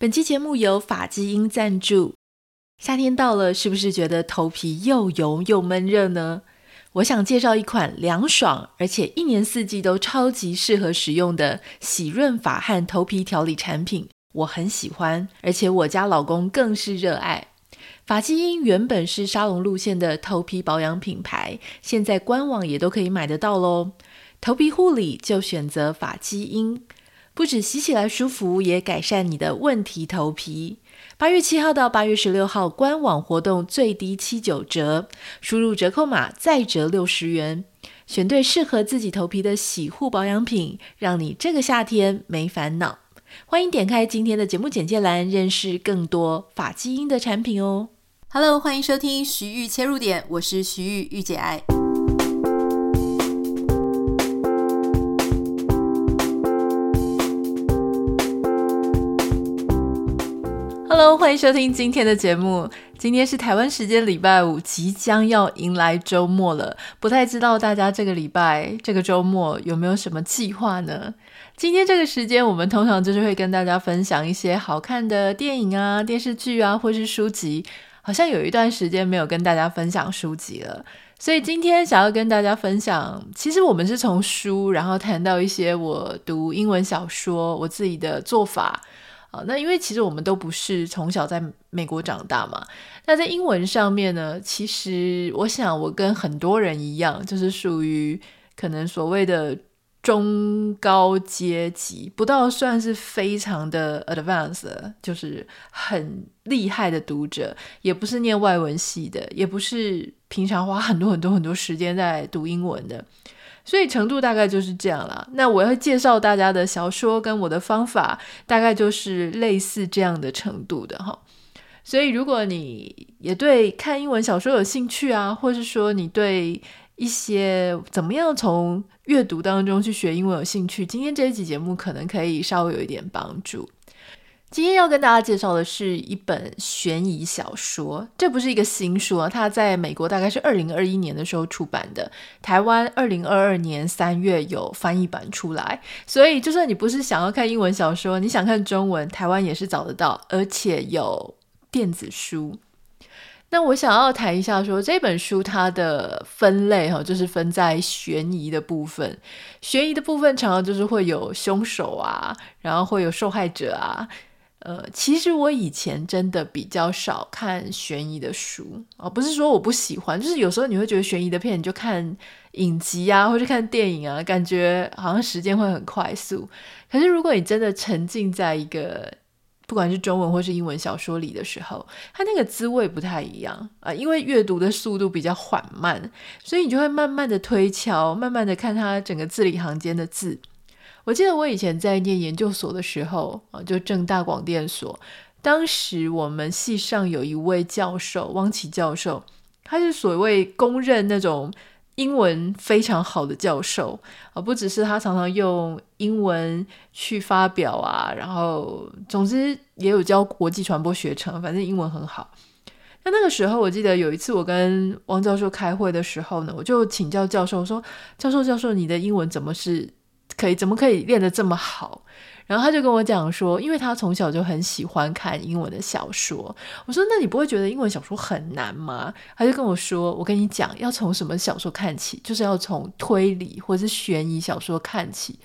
本期节目由法基因赞助。夏天到了，是不是觉得头皮又油又闷热呢？我想介绍一款凉爽，而且一年四季都超级适合使用的洗润发和头皮调理产品。我很喜欢，而且我家老公更是热爱。发基因原本是沙龙路线的头皮保养品牌，现在官网也都可以买得到喽。头皮护理就选择法基因。不止洗起来舒服，也改善你的问题头皮。八月七号到八月十六号，官网活动最低七九折，输入折扣码再折六十元，选对适合自己头皮的洗护保养品，让你这个夏天没烦恼。欢迎点开今天的节目简介栏，认识更多发基因的产品哦。Hello，欢迎收听徐玉切入点，我是徐玉，御姐爱。Hello，欢迎收听今天的节目。今天是台湾时间礼拜五，即将要迎来周末了。不太知道大家这个礼拜、这个周末有没有什么计划呢？今天这个时间，我们通常就是会跟大家分享一些好看的电影啊、电视剧啊，或是书籍。好像有一段时间没有跟大家分享书籍了，所以今天想要跟大家分享。其实我们是从书，然后谈到一些我读英文小说，我自己的做法。啊，那因为其实我们都不是从小在美国长大嘛，那在英文上面呢，其实我想我跟很多人一样，就是属于可能所谓的中高阶级，不到算是非常的 advanced，就是很厉害的读者，也不是念外文系的，也不是平常花很多很多很多时间在读英文的。所以程度大概就是这样啦。那我要介绍大家的小说跟我的方法，大概就是类似这样的程度的哈。所以如果你也对看英文小说有兴趣啊，或是说你对一些怎么样从阅读当中去学英文有兴趣，今天这一集节目可能可以稍微有一点帮助。今天要跟大家介绍的是一本悬疑小说，这不是一个新书啊，它在美国大概是二零二一年的时候出版的，台湾二零二二年三月有翻译版出来，所以就算你不是想要看英文小说，你想看中文，台湾也是找得到，而且有电子书。那我想要谈一下说这本书它的分类哈，就是分在悬疑的部分，悬疑的部分常常就是会有凶手啊，然后会有受害者啊。呃，其实我以前真的比较少看悬疑的书啊，不是说我不喜欢，就是有时候你会觉得悬疑的片，你就看影集啊，或者看电影啊，感觉好像时间会很快速。可是如果你真的沉浸在一个不管是中文或是英文小说里的时候，它那个滋味不太一样啊，因为阅读的速度比较缓慢，所以你就会慢慢的推敲，慢慢的看它整个字里行间的字。我记得我以前在念研究所的时候啊，就正大广电所，当时我们系上有一位教授，汪琦教授，他是所谓公认那种英文非常好的教授啊，不只是他常常用英文去发表啊，然后总之也有教国际传播学程，反正英文很好。那那个时候，我记得有一次我跟汪教授开会的时候呢，我就请教教授说：“教授，教授，你的英文怎么是？”可以怎么可以练得这么好？然后他就跟我讲说，因为他从小就很喜欢看英文的小说。我说，那你不会觉得英文小说很难吗？他就跟我说，我跟你讲，要从什么小说看起？就是要从推理或者是悬疑小说看起。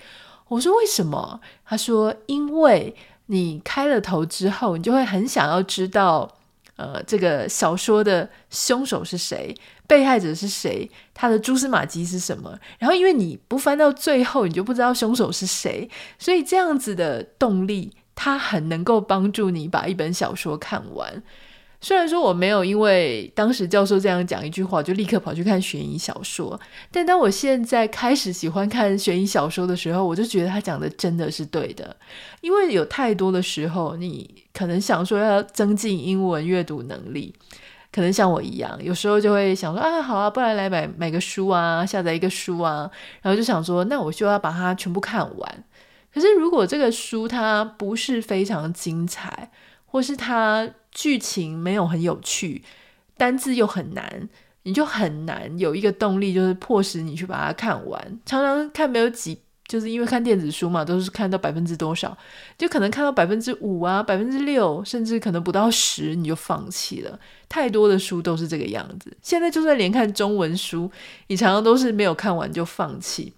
我说，为什么？他说，因为你开了头之后，你就会很想要知道。呃，这个小说的凶手是谁？被害者是谁？他的蛛丝马迹是什么？然后，因为你不翻到最后，你就不知道凶手是谁，所以这样子的动力，它很能够帮助你把一本小说看完。虽然说我没有因为当时教授这样讲一句话就立刻跑去看悬疑小说，但当我现在开始喜欢看悬疑小说的时候，我就觉得他讲的真的是对的。因为有太多的时候，你可能想说要增进英文阅读能力，可能像我一样，有时候就会想说啊，好啊，不然来买买个书啊，下载一个书啊，然后就想说，那我就要把它全部看完。可是如果这个书它不是非常精彩，或是它剧情没有很有趣，单字又很难，你就很难有一个动力，就是迫使你去把它看完。常常看没有几就是因为看电子书嘛，都是看到百分之多少，就可能看到百分之五啊，百分之六，甚至可能不到十，你就放弃了。太多的书都是这个样子。现在就算连看中文书，你常常都是没有看完就放弃。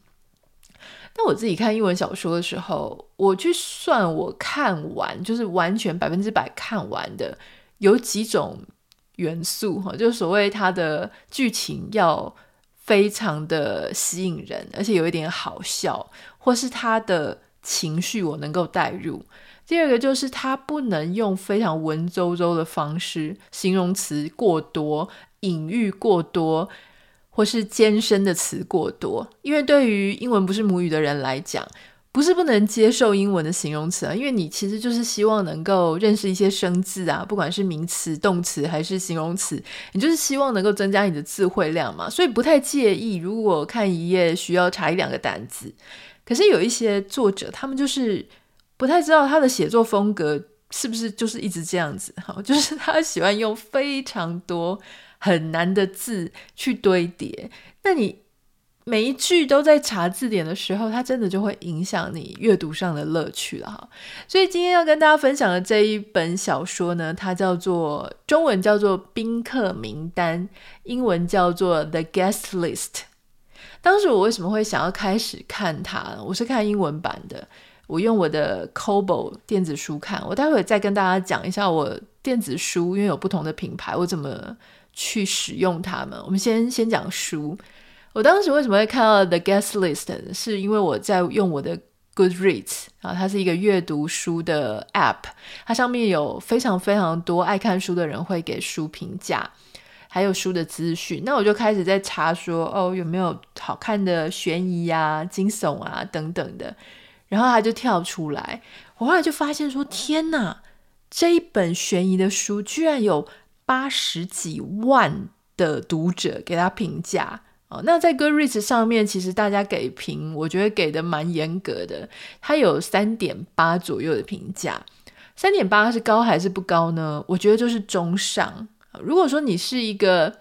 那我自己看英文小说的时候，我去算我看完，就是完全百分之百看完的，有几种元素哈，就是所谓它的剧情要非常的吸引人，而且有一点好笑，或是它的情绪我能够带入。第二个就是它不能用非常文绉绉的方式，形容词过多，隐喻过多。或是艰深的词过多，因为对于英文不是母语的人来讲，不是不能接受英文的形容词啊，因为你其实就是希望能够认识一些生字啊，不管是名词、动词还是形容词，你就是希望能够增加你的词汇量嘛，所以不太介意如果看一页需要查一两个单字。可是有一些作者，他们就是不太知道他的写作风格是不是就是一直这样子，哈，就是他喜欢用非常多。很难的字去堆叠，那你每一句都在查字典的时候，它真的就会影响你阅读上的乐趣了哈。所以今天要跟大家分享的这一本小说呢，它叫做中文叫做《宾客名单》，英文叫做《The Guest List》。当时我为什么会想要开始看它？我是看英文版的，我用我的 Kobo 电子书看。我待会再跟大家讲一下我电子书，因为有不同的品牌，我怎么。去使用它们。我们先先讲书。我当时为什么会看到 The Guest List？是因为我在用我的 Goodreads 啊，它是一个阅读书的 App，它上面有非常非常多爱看书的人会给书评价，还有书的资讯。那我就开始在查说，哦，有没有好看的悬疑啊、惊悚啊等等的。然后它就跳出来，我后来就发现说，天哪，这一本悬疑的书居然有。八十几万的读者给他评价哦，那在 Goodreads 上面，其实大家给评，我觉得给的蛮严格的，它有三点八左右的评价。三点八是高还是不高呢？我觉得就是中上。如果说你是一个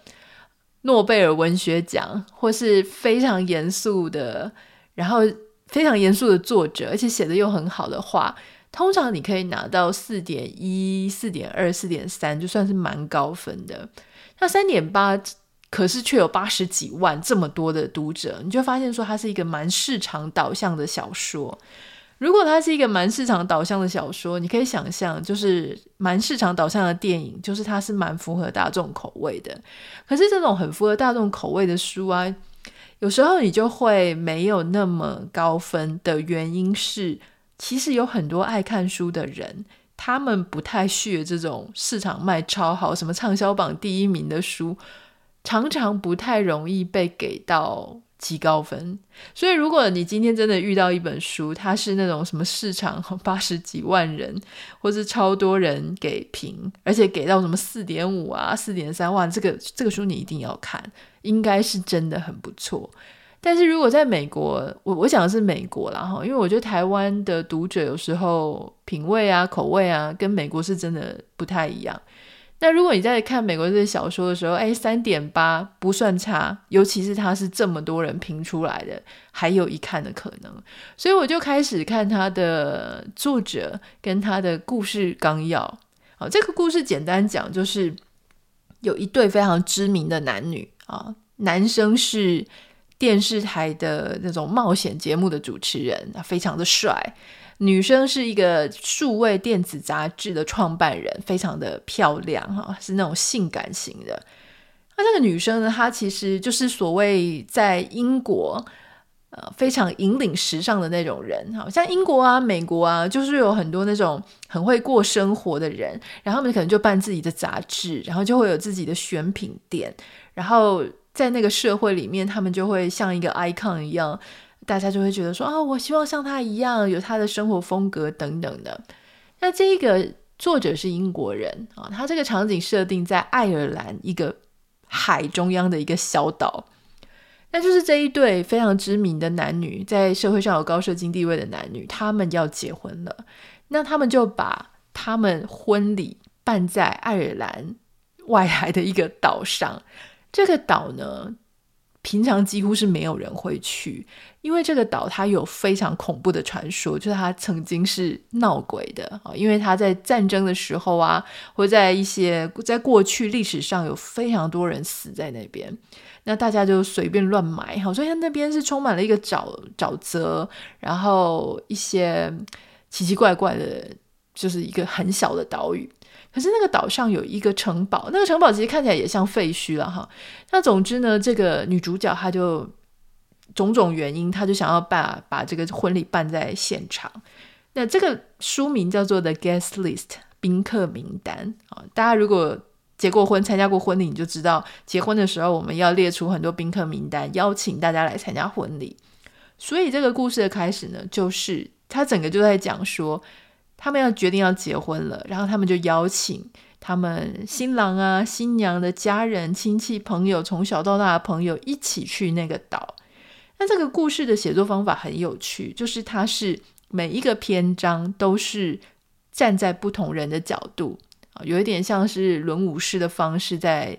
诺贝尔文学奖或是非常严肃的，然后非常严肃的作者，而且写的又很好的话。通常你可以拿到四点一、四点二、四点三，就算是蛮高分的。那三点八，可是却有八十几万这么多的读者，你就发现说它是一个蛮市场导向的小说。如果它是一个蛮市场导向的小说，你可以想象，就是蛮市场导向的电影，就是它是蛮符合大众口味的。可是这种很符合大众口味的书啊，有时候你就会没有那么高分的原因是。其实有很多爱看书的人，他们不太屑这种市场卖超好、什么畅销榜第一名的书，常常不太容易被给到极高分。所以，如果你今天真的遇到一本书，它是那种什么市场八十几万人，或是超多人给评，而且给到什么四点五啊、四点三万，这个这个书你一定要看，应该是真的很不错。但是如果在美国，我我想的是美国啦哈，因为我觉得台湾的读者有时候品味啊、口味啊，跟美国是真的不太一样。那如果你在看美国这些小说的时候，哎，三点八不算差，尤其是它是这么多人评出来的，还有一看的可能。所以我就开始看他的作者跟他的故事纲要。好，这个故事简单讲，就是有一对非常知名的男女啊，男生是。电视台的那种冒险节目的主持人，非常的帅。女生是一个数位电子杂志的创办人，非常的漂亮哈，是那种性感型的。那这个女生呢，她其实就是所谓在英国呃非常引领时尚的那种人。好像英国啊、美国啊，就是有很多那种很会过生活的人，然后他们可能就办自己的杂志，然后就会有自己的选品店，然后。在那个社会里面，他们就会像一个 icon 一样，大家就会觉得说啊，我希望像他一样有他的生活风格等等的。那这个作者是英国人啊，他这个场景设定在爱尔兰一个海中央的一个小岛，那就是这一对非常知名的男女，在社会上有高社经地位的男女，他们要结婚了，那他们就把他们婚礼办在爱尔兰外海的一个岛上。这个岛呢，平常几乎是没有人会去，因为这个岛它有非常恐怖的传说，就是它曾经是闹鬼的啊，因为它在战争的时候啊，或在一些在过去历史上有非常多人死在那边，那大家就随便乱埋，好，所以那边是充满了一个沼沼泽，然后一些奇奇怪怪的，就是一个很小的岛屿。可是那个岛上有一个城堡，那个城堡其实看起来也像废墟了哈。那总之呢，这个女主角她就种种原因，她就想要把把这个婚礼办在现场。那这个书名叫做《The Guest List》宾客名单啊。大家如果结过婚、参加过婚礼，你就知道结婚的时候我们要列出很多宾客名单，邀请大家来参加婚礼。所以这个故事的开始呢，就是他整个就在讲说。他们要决定要结婚了，然后他们就邀请他们新郎啊、新娘的家人、亲戚、朋友，从小到大的朋友一起去那个岛。那这个故事的写作方法很有趣，就是它是每一个篇章都是站在不同人的角度啊，有一点像是轮舞式的方式在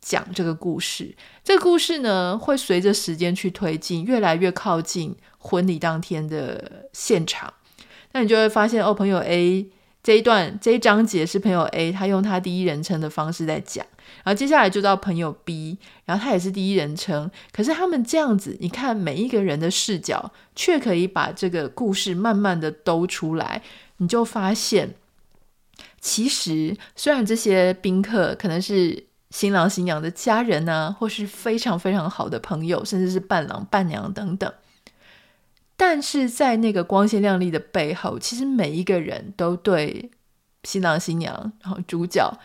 讲这个故事。这个故事呢，会随着时间去推进，越来越靠近婚礼当天的现场。那你就会发现哦，朋友 A 这一段这一章节是朋友 A，他用他第一人称的方式在讲，然后接下来就到朋友 B，然后他也是第一人称，可是他们这样子，你看每一个人的视角，却可以把这个故事慢慢的兜出来，你就发现，其实虽然这些宾客可能是新郎新娘的家人啊，或是非常非常好的朋友，甚至是伴郎伴娘等等。但是在那个光鲜亮丽的背后，其实每一个人都对新郎新娘，然后主角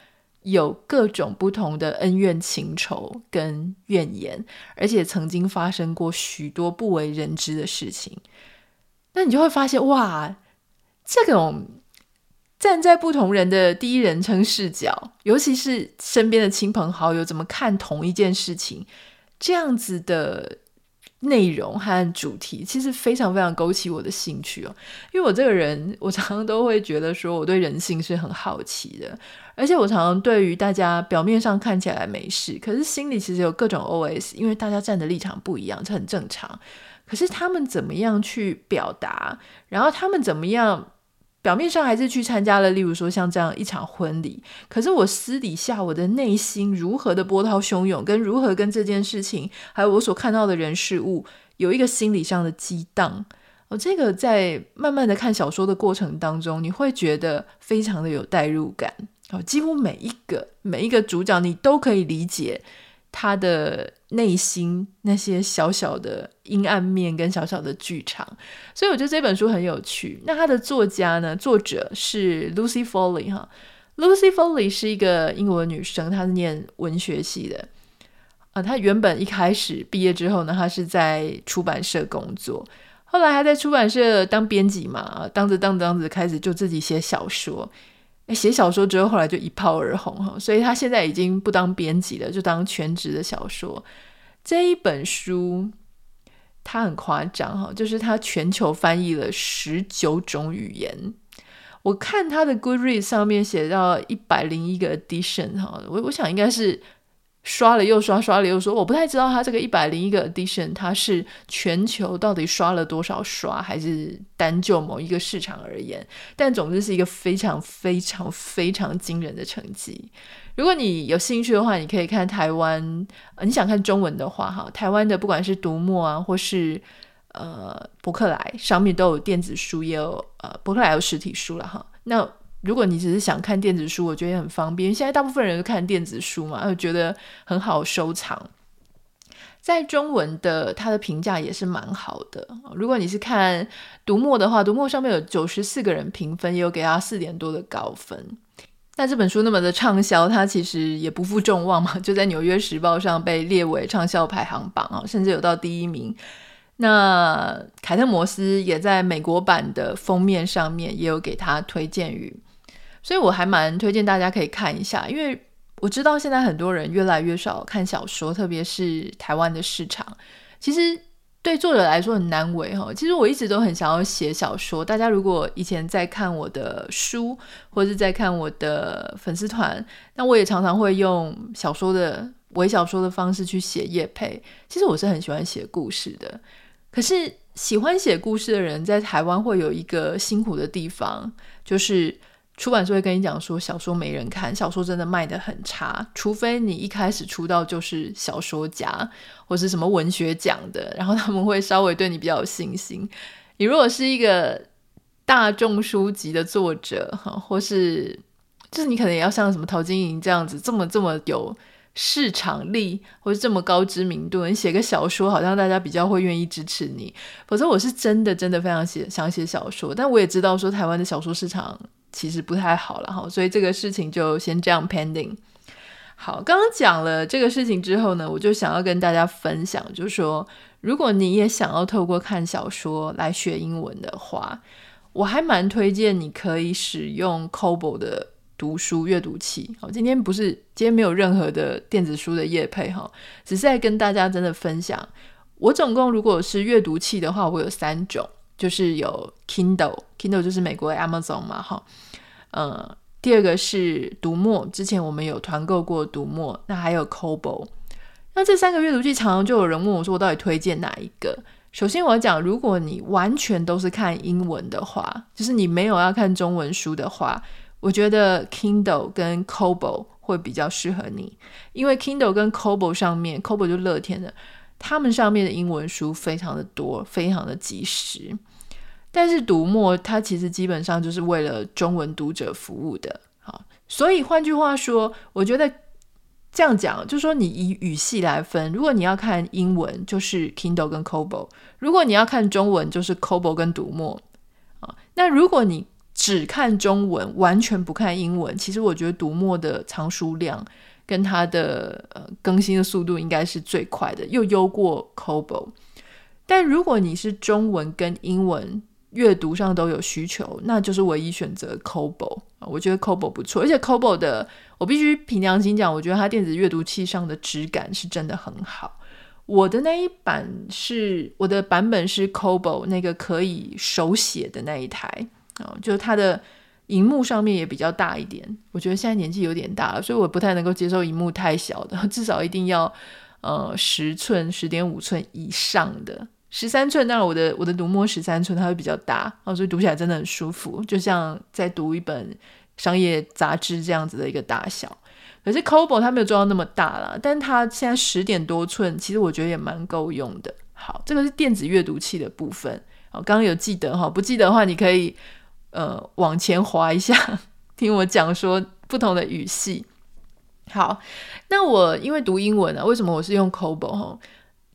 有各种不同的恩怨情仇跟怨言，而且曾经发生过许多不为人知的事情。那你就会发现，哇，这种站在不同人的第一人称视角，尤其是身边的亲朋好友怎么看同一件事情，这样子的。内容和主题其实非常非常勾起我的兴趣哦，因为我这个人，我常常都会觉得说我对人性是很好奇的，而且我常常对于大家表面上看起来没事，可是心里其实有各种 OS，因为大家站的立场不一样，这很正常。可是他们怎么样去表达，然后他们怎么样？表面上还是去参加了，例如说像这样一场婚礼，可是我私底下我的内心如何的波涛汹涌，跟如何跟这件事情，还有我所看到的人事物，有一个心理上的激荡。哦，这个在慢慢的看小说的过程当中，你会觉得非常的有代入感。哦，几乎每一个每一个主角，你都可以理解。他的内心那些小小的阴暗面跟小小的剧场，所以我觉得这本书很有趣。那他的作家呢？作者是 Lucy Foley 哈。Lucy Foley 是一个英国女生，她是念文学系的。啊，她原本一开始毕业之后呢，她是在出版社工作，后来还在出版社当编辑嘛，当着当着当着开始就自己写小说。写小说之后，后来就一炮而红哈，所以他现在已经不当编辑了，就当全职的小说。这一本书他很夸张哈，就是他全球翻译了十九种语言。我看他的 Goodreads 上面写到一百零一个 edition 哈，我我想应该是。刷了又刷，刷了又说，我不太知道它这个一百零一个 edition，它是全球到底刷了多少刷，还是单就某一个市场而言？但总之是一个非常非常非常惊人的成绩。如果你有兴趣的话，你可以看台湾，你想看中文的话，哈，台湾的不管是读墨啊，或是呃博客来上面都有电子书，也有呃博客来有实体书了哈。那如果你只是想看电子书，我觉得也很方便。现在大部分人都看电子书嘛，我觉得很好收藏。在中文的，它的评价也是蛮好的。如果你是看读墨的话，读墨上面有九十四个人评分，也有给他四点多的高分。那这本书那么的畅销，它其实也不负众望嘛，就在《纽约时报》上被列为畅销排行榜啊，甚至有到第一名。那凯特摩斯也在美国版的封面上面也有给他推荐语。所以我还蛮推荐大家可以看一下，因为我知道现在很多人越来越少看小说，特别是台湾的市场。其实对作者来说很难为哈。其实我一直都很想要写小说。大家如果以前在看我的书，或者是在看我的粉丝团，那我也常常会用小说的伪小说的方式去写叶配。其实我是很喜欢写故事的。可是喜欢写故事的人在台湾会有一个辛苦的地方，就是。出版社会跟你讲说，小说没人看，小说真的卖得很差，除非你一开始出道就是小说家或是什么文学奖的，然后他们会稍微对你比较有信心。你如果是一个大众书籍的作者，哈，或是就是你可能也要像什么陶晶莹这样子，这么这么有市场力，或是这么高知名度，你写个小说，好像大家比较会愿意支持你。否则，我是真的真的非常写想写小说，但我也知道说台湾的小说市场。其实不太好了哈，所以这个事情就先这样 pending。好，刚刚讲了这个事情之后呢，我就想要跟大家分享，就是说，如果你也想要透过看小说来学英文的话，我还蛮推荐你可以使用 Kobo 的读书阅读器。好，今天不是今天没有任何的电子书的业配哈，只是在跟大家真的分享。我总共如果是阅读器的话，我有三种。就是有 Kindle，Kindle 就是美国的 Amazon 嘛，哈，呃，第二个是读墨，之前我们有团购过读墨，那还有 Kobo，那这三个阅读器常常就有人问我说，我到底推荐哪一个？首先我要讲，如果你完全都是看英文的话，就是你没有要看中文书的话，我觉得 Kindle 跟 Kobo 会比较适合你，因为 Kindle 跟 Kobo 上面，Kobo 就乐天的。他们上面的英文书非常的多，非常的及时，但是读墨它其实基本上就是为了中文读者服务的，好，所以换句话说，我觉得这样讲，就是说你以语系来分，如果你要看英文，就是 Kindle 跟 Kobo；如果你要看中文，就是 Kobo 跟读墨啊。那如果你只看中文，完全不看英文，其实我觉得读墨的藏书量。跟它的呃更新的速度应该是最快的，又优过 Kobo。但如果你是中文跟英文阅读上都有需求，那就是唯一选择 Kobo 啊。我觉得 Kobo 不错，而且 Kobo 的我必须凭良心讲，我觉得它电子阅读器上的质感是真的很好。我的那一版是我的版本是 Kobo 那个可以手写的那一台啊，就是它的。荧幕上面也比较大一点，我觉得现在年纪有点大了，所以我不太能够接受荧幕太小的，至少一定要呃十寸、十点五寸以上的，十三寸。当然我的我的读墨十三寸，它会比较大，哦，所以读起来真的很舒服，就像在读一本商业杂志这样子的一个大小。可是 Kobo 它没有做到那么大啦，但它现在十点多寸，其实我觉得也蛮够用的。好，这个是电子阅读器的部分。好，刚刚有记得哈，不记得的话你可以。呃，往前滑一下，听我讲说不同的语系。好，那我因为读英文啊，为什么我是用 Kobo 哈？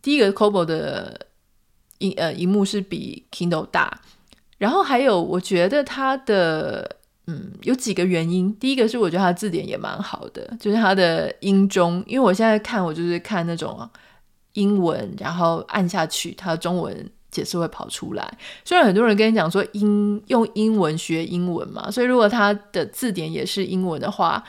第一个 Kobo 的荧呃荧幕是比 Kindle 大，然后还有我觉得它的嗯有几个原因。第一个是我觉得它的字典也蛮好的，就是它的英中，因为我现在看我就是看那种英文，然后按下去它的中文。解释会跑出来。虽然很多人跟你讲说英用英文学英文嘛，所以如果他的字典也是英文的话，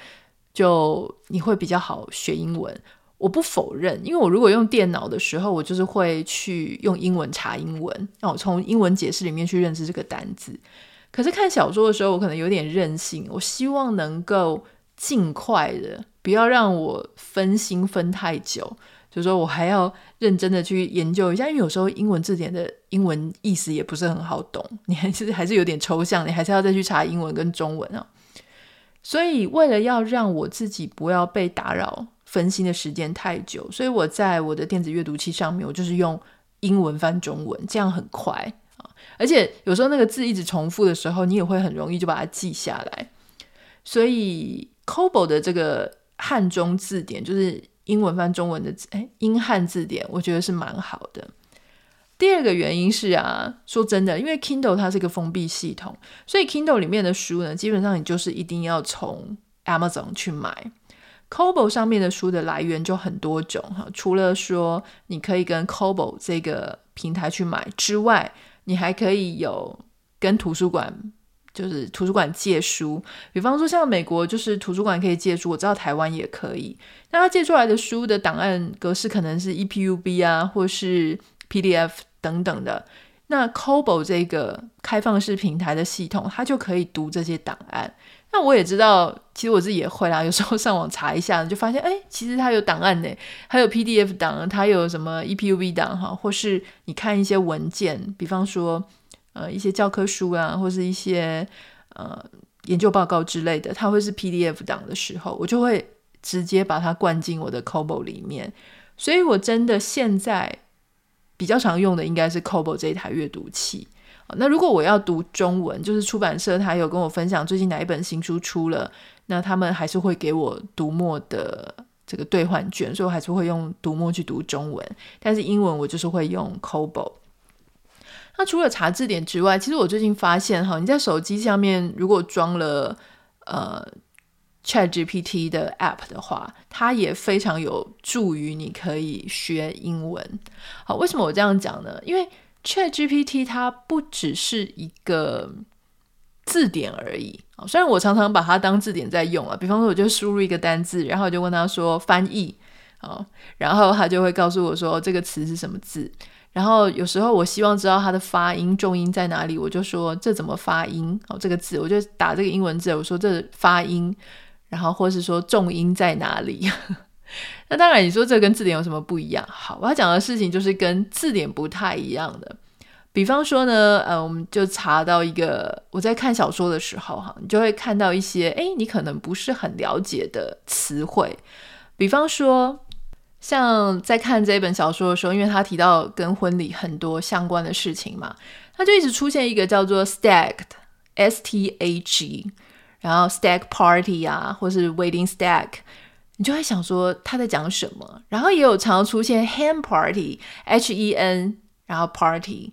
就你会比较好学英文。我不否认，因为我如果用电脑的时候，我就是会去用英文查英文，然后从英文解释里面去认识这个单字。可是看小说的时候，我可能有点任性，我希望能够尽快的，不要让我分心分太久。就说我还要认真的去研究一下，因为有时候英文字典的英文意思也不是很好懂，你还是还是有点抽象，你还是要再去查英文跟中文啊。所以为了要让我自己不要被打扰、分心的时间太久，所以我在我的电子阅读器上面，我就是用英文翻中文，这样很快啊。而且有时候那个字一直重复的时候，你也会很容易就把它记下来。所以 Kobo 的这个汉中字典就是。英文翻中文的字，哎，英汉字典我觉得是蛮好的。第二个原因是啊，说真的，因为 Kindle 它是一个封闭系统，所以 Kindle 里面的书呢，基本上你就是一定要从 Amazon 去买。Kobo 上面的书的来源就很多种哈，除了说你可以跟 Kobo 这个平台去买之外，你还可以有跟图书馆。就是图书馆借书，比方说像美国，就是图书馆可以借书，我知道台湾也可以。那他借出来的书的档案格式可能是 EPUB 啊，或是 PDF 等等的。那 c o b o 这个开放式平台的系统，它就可以读这些档案。那我也知道，其实我自己也会啦。有时候上网查一下，就发现，哎，其实它有档案呢，还有 PDF 档，它有什么 EPUB 档哈，或是你看一些文件，比方说，呃，一些教科书啊，或是一些呃研究报告之类的，它会是 PDF 档的时候，我就会直接把它灌进我的 Kobo 里面。所以我真的现在。比较常用的应该是 Kobo 这一台阅读器。那如果我要读中文，就是出版社他有跟我分享最近哪一本新书出了，那他们还是会给我读墨的这个兑换券，所以我还是会用读墨去读中文。但是英文我就是会用 Kobo。那除了查字典之外，其实我最近发现哈，你在手机上面如果装了呃。ChatGPT 的 App 的话，它也非常有助于你可以学英文。好，为什么我这样讲呢？因为 ChatGPT 它不只是一个字典而已。虽然我常常把它当字典在用啊，比方说我就输入一个单字，然后就问他说翻译，然后他就会告诉我说这个词是什么字。然后有时候我希望知道它的发音重音在哪里，我就说这怎么发音？哦，这个字我就打这个英文字，我说这发音。然后，或是说重音在哪里？那当然，你说这跟字典有什么不一样？好，我要讲的事情就是跟字典不太一样的。比方说呢，呃，我们就查到一个，我在看小说的时候，哈，你就会看到一些，哎，你可能不是很了解的词汇。比方说，像在看这本小说的时候，因为他提到跟婚礼很多相关的事情嘛，他就一直出现一个叫做 staged，S-T-A-G。然后 stag party 啊，或是 wedding stag，你就会想说他在讲什么。然后也有常出现 hen party，H-E-N，然后 party，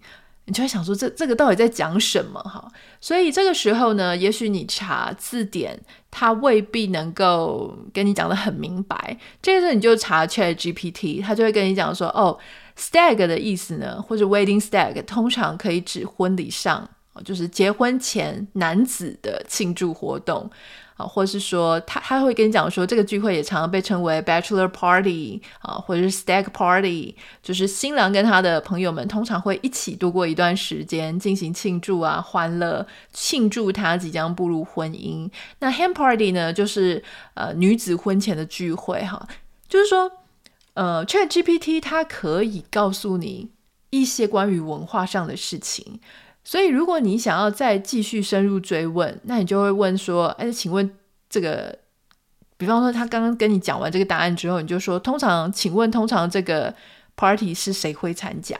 你就会想说这这个到底在讲什么哈？所以这个时候呢，也许你查字典，它未必能够跟你讲得很明白。这个时候你就查 ChatGPT，它就会跟你讲说，哦，stag 的意思呢，或者 wedding stag，通常可以指婚礼上。就是结婚前男子的庆祝活动啊，或是说他他会跟你讲说，这个聚会也常常被称为 bachelor party 啊，或者是 stag party，就是新郎跟他的朋友们通常会一起度过一段时间，进行庆祝啊，欢乐庆祝他即将步入婚姻。那 hen party 呢，就是呃女子婚前的聚会哈，就是说呃 ChatGPT 它可以告诉你一些关于文化上的事情。所以，如果你想要再继续深入追问，那你就会问说：“哎，请问这个，比方说他刚刚跟你讲完这个答案之后，你就说，通常，请问通常这个 party 是谁会参加？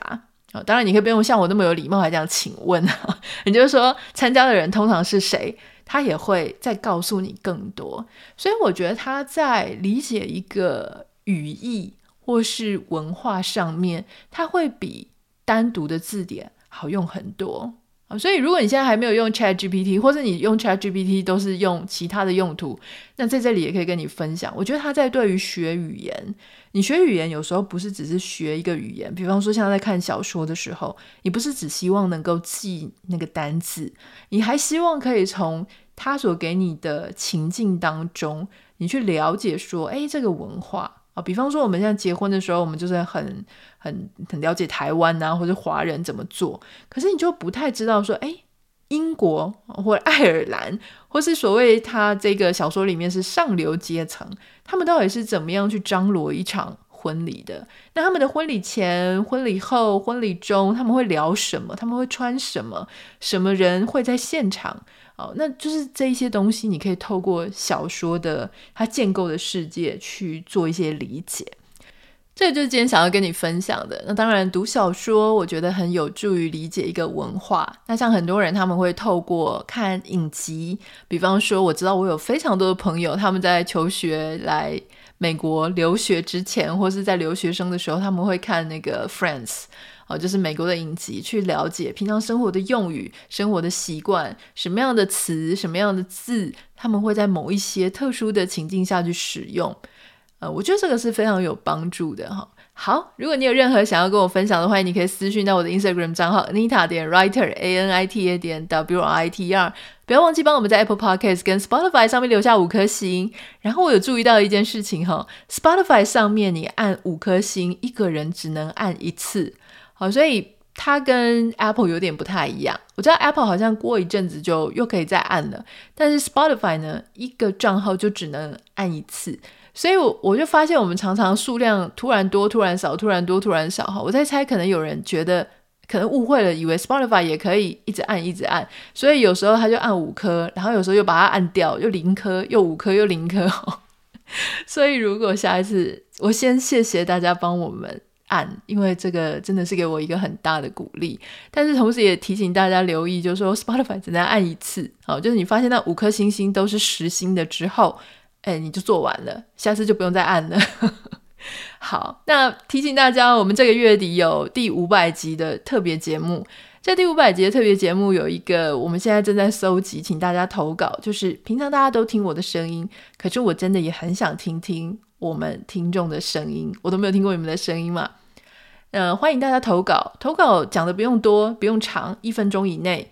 哦，当然你可以不用像我那么有礼貌，还这样请问啊，你就说参加的人通常是谁，他也会再告诉你更多。所以，我觉得他在理解一个语义或是文化上面，他会比单独的字典好用很多啊。所以，如果你现在还没有用 ChatGPT，或者你用 ChatGPT 都是用其他的用途，那在这里也可以跟你分享。我觉得它在对于学语言，你学语言有时候不是只是学一个语言，比方说像在看小说的时候，你不是只希望能够记那个单字，你还希望可以从他所给你的情境当中，你去了解说，哎，这个文化啊。比方说，我们现在结婚的时候，我们就是很、很、很了解台湾啊，或者华人怎么做。可是你就不太知道说，哎，英国或爱尔兰，或是所谓他这个小说里面是上流阶层，他们到底是怎么样去张罗一场婚礼的？那他们的婚礼前、婚礼后、婚礼中，他们会聊什么？他们会穿什么？什么人会在现场？哦，那就是这一些东西，你可以透过小说的它建构的世界去做一些理解。这就是今天想要跟你分享的。那当然，读小说我觉得很有助于理解一个文化。那像很多人他们会透过看影集，比方说，我知道我有非常多的朋友，他们在求学来美国留学之前，或是在留学生的时候，他们会看那个 Friends。哦，就是美国的影集，去了解平常生活的用语、生活的习惯，什么样的词、什么样的字，他们会在某一些特殊的情境下去使用。呃，我觉得这个是非常有帮助的哈。好，如果你有任何想要跟我分享的话，你可以私讯到我的 Instagram 账号 Anita 点 Writer A N I T A 点 W R I T R。不要忘记帮我们在 Apple Podcast 跟 Spotify 上面留下五颗星。然后我有注意到一件事情哈，Spotify 上面你按五颗星，一个人只能按一次。好，所以它跟 Apple 有点不太一样。我知道 Apple 好像过一阵子就又可以再按了，但是 Spotify 呢，一个账号就只能按一次。所以我，我就发现我们常常数量突然多、突然少、突然多、突然少。哈，我在猜，可能有人觉得可能误会了，以为 Spotify 也可以一直按、一直按，所以有时候他就按五颗，然后有时候又把它按掉，又零颗，又五颗，又零颗。所以，如果下一次，我先谢谢大家帮我们按，因为这个真的是给我一个很大的鼓励。但是，同时也提醒大家留意，就是说 Spotify 只能按一次。好，就是你发现那五颗星星都是实心的之后。哎，你就做完了，下次就不用再按了。好，那提醒大家，我们这个月底有第五百集的特别节目。这第五百集的特别节目有一个，我们现在正在搜集，请大家投稿。就是平常大家都听我的声音，可是我真的也很想听听我们听众的声音。我都没有听过你们的声音嘛？呃，欢迎大家投稿。投稿讲的不用多，不用长，一分钟以内。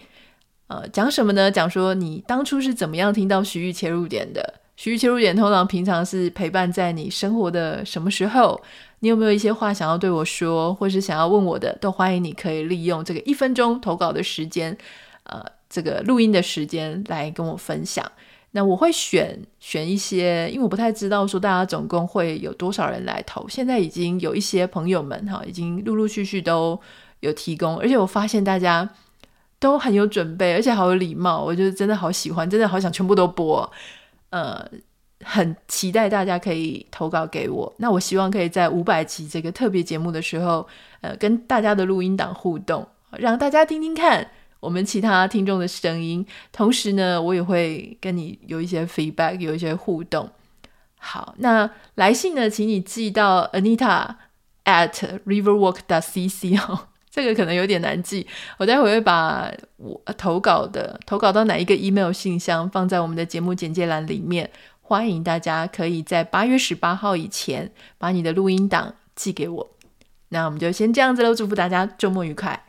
呃，讲什么呢？讲说你当初是怎么样听到徐玉切入点的。徐切入点通常平常是陪伴在你生活的什么时候？你有没有一些话想要对我说，或是想要问我的？都欢迎你可以利用这个一分钟投稿的时间，呃，这个录音的时间来跟我分享。那我会选选一些，因为我不太知道说大家总共会有多少人来投。现在已经有一些朋友们哈，已经陆陆续续都有提供，而且我发现大家都很有准备，而且好有礼貌。我觉得真的好喜欢，真的好想全部都播。呃，很期待大家可以投稿给我。那我希望可以在五百集这个特别节目的时候，呃，跟大家的录音档互动，让大家听听看我们其他听众的声音。同时呢，我也会跟你有一些 feedback，有一些互动。好，那来信呢，请你寄到 Anita at Riverwalk.cc 哦。这个可能有点难记，我待会会把我投稿的投稿到哪一个 email 信箱放在我们的节目简介栏里面，欢迎大家可以在八月十八号以前把你的录音档寄给我。那我们就先这样子喽，祝福大家周末愉快。